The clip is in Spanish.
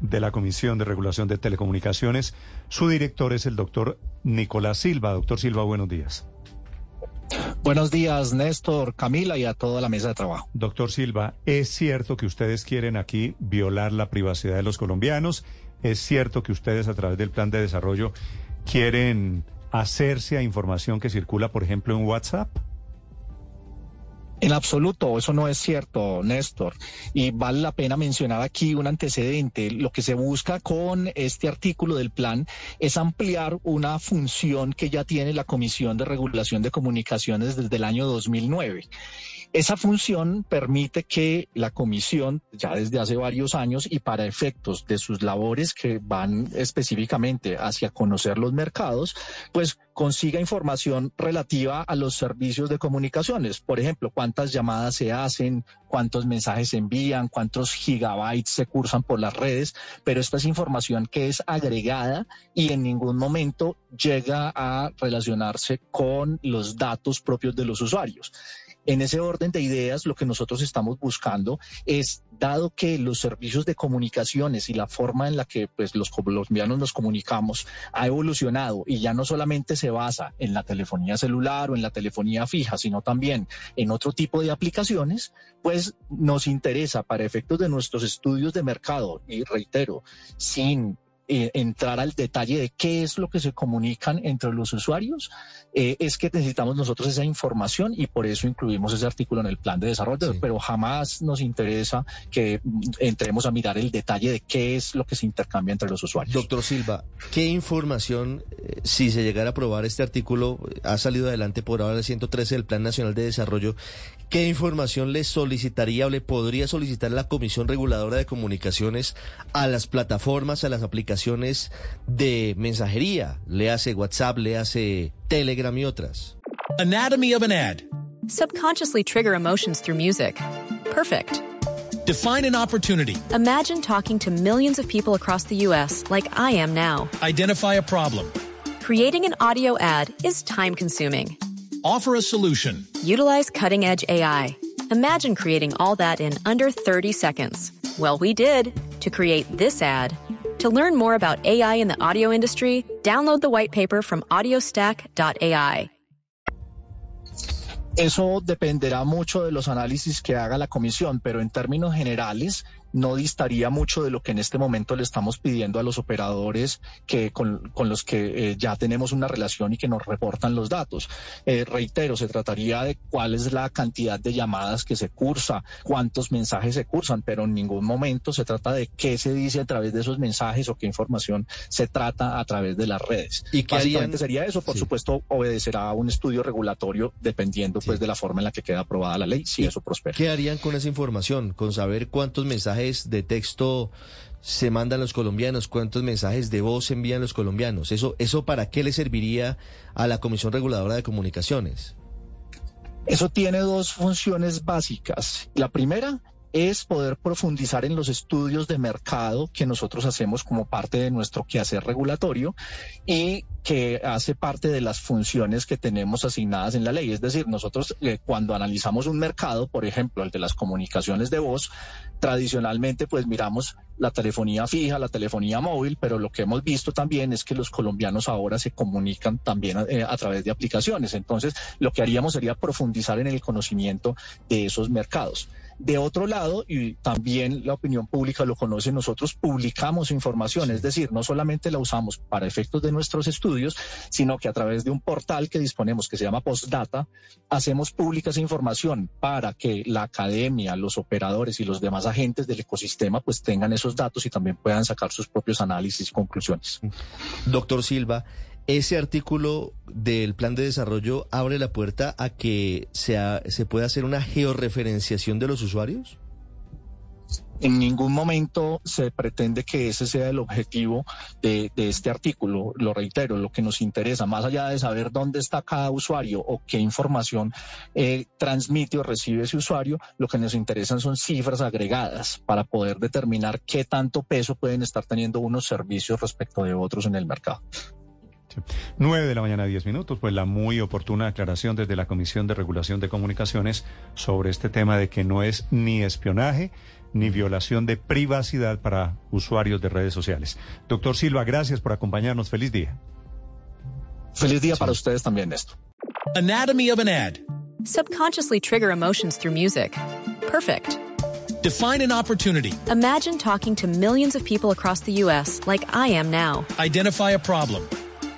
de la Comisión de Regulación de Telecomunicaciones. Su director es el doctor Nicolás Silva. Doctor Silva, buenos días. Buenos días, Néstor, Camila y a toda la mesa de trabajo. Doctor Silva, ¿es cierto que ustedes quieren aquí violar la privacidad de los colombianos? ¿Es cierto que ustedes a través del plan de desarrollo quieren hacerse a información que circula, por ejemplo, en WhatsApp? En absoluto, eso no es cierto, Néstor. Y vale la pena mencionar aquí un antecedente. Lo que se busca con este artículo del plan es ampliar una función que ya tiene la Comisión de Regulación de Comunicaciones desde el año 2009. Esa función permite que la comisión, ya desde hace varios años y para efectos de sus labores que van específicamente hacia conocer los mercados, pues consiga información relativa a los servicios de comunicaciones. Por ejemplo, cuántas llamadas se hacen, cuántos mensajes se envían, cuántos gigabytes se cursan por las redes, pero esta es información que es agregada y en ningún momento llega a relacionarse con los datos propios de los usuarios. En ese orden de ideas, lo que nosotros estamos buscando es, dado que los servicios de comunicaciones y la forma en la que pues, los colombianos nos comunicamos ha evolucionado y ya no solamente se basa en la telefonía celular o en la telefonía fija, sino también en otro tipo de aplicaciones, pues nos interesa para efectos de nuestros estudios de mercado, y reitero, sin eh, entrar al detalle de qué es lo que se comunican entre los usuarios, eh, es que necesitamos nosotros esa información y por eso incluimos ese artículo en el plan de desarrollo, pero jamás nos interesa que mm, entremos a mirar el detalle de qué es lo que se intercambia entre los usuarios. Doctor Silva, ¿qué información, eh, si se llegara a aprobar este artículo, ha salido adelante por ahora el 113 del Plan Nacional de Desarrollo, ¿Qué información le solicitaría o le podría solicitar la Comisión Reguladora de Comunicaciones a las plataformas, a las aplicaciones de mensajería? Le hace WhatsApp, le hace Telegram y otras. Anatomy of an ad. Subconsciously trigger emotions through music. Perfect. Define an opportunity. Imagine talking to millions of people across the U.S. like I am now. Identify a problem. Creating an audio ad is time consuming. Offer a solution. Utilize cutting edge AI. Imagine creating all that in under 30 seconds. Well, we did to create this ad. To learn more about AI in the audio industry, download the white paper from audiostack.ai. Eso dependerá mucho de los análisis que haga la comisión, pero en términos generales, no distaría mucho de lo que en este momento le estamos pidiendo a los operadores que con, los que eh, ya tenemos una relación y que nos reportan los datos. Eh, reitero, se trataría de cuál es la cantidad de llamadas que se cursa, cuántos mensajes se cursan, pero en ningún momento se trata de qué se dice a través de esos mensajes o qué información se trata a través de las redes. ¿Y qué Básicamente sería eso, por supuesto, obedecerá a un estudio regulatorio dependiendo pues de la forma en la que queda aprobada la ley, si eso prospera. ¿Qué harían con esa información? Con saber cuántos mensajes de texto se mandan los colombianos, cuántos mensajes de voz envían los colombianos. ¿Eso, ¿Eso para qué le serviría a la Comisión Reguladora de Comunicaciones? Eso tiene dos funciones básicas. La primera es poder profundizar en los estudios de mercado que nosotros hacemos como parte de nuestro quehacer regulatorio y que hace parte de las funciones que tenemos asignadas en la ley. Es decir, nosotros eh, cuando analizamos un mercado, por ejemplo, el de las comunicaciones de voz, tradicionalmente pues miramos la telefonía fija, la telefonía móvil, pero lo que hemos visto también es que los colombianos ahora se comunican también eh, a través de aplicaciones. Entonces, lo que haríamos sería profundizar en el conocimiento de esos mercados. De otro lado, y también la opinión pública lo conoce, nosotros publicamos información, es decir, no solamente la usamos para efectos de nuestros estudios, sino que a través de un portal que disponemos que se llama Postdata, hacemos pública esa información para que la academia, los operadores y los demás agentes del ecosistema pues tengan esos datos y también puedan sacar sus propios análisis y conclusiones. Doctor Silva, ese artículo del plan de desarrollo abre la puerta a que se, pueda hacer una georreferenciación de los usuarios. En ningún momento se pretende que ese sea el objetivo de, de, este artículo. Lo reitero, lo que nos interesa, más allá de saber dónde está cada usuario o qué información eh, transmite o recibe ese usuario, lo que nos interesan son cifras agregadas para poder determinar qué tanto peso pueden estar teniendo unos servicios respecto de otros en el mercado. Nueve de la mañana, diez minutos, pues la muy oportuna aclaración desde la Comisión de Regulación de Comunicaciones sobre este tema de que no es ni espionaje ni violación de privacidad para usuarios de redes sociales. Doctor Silva, gracias por acompañarnos. Feliz día. Feliz día sí. para ustedes también, esto. Anatomy of an ad. Subconsciously trigger emotions through music. Perfect. Define an opportunity. Imagine talking to millions of people across the U.S. like I am now. Identify a problem.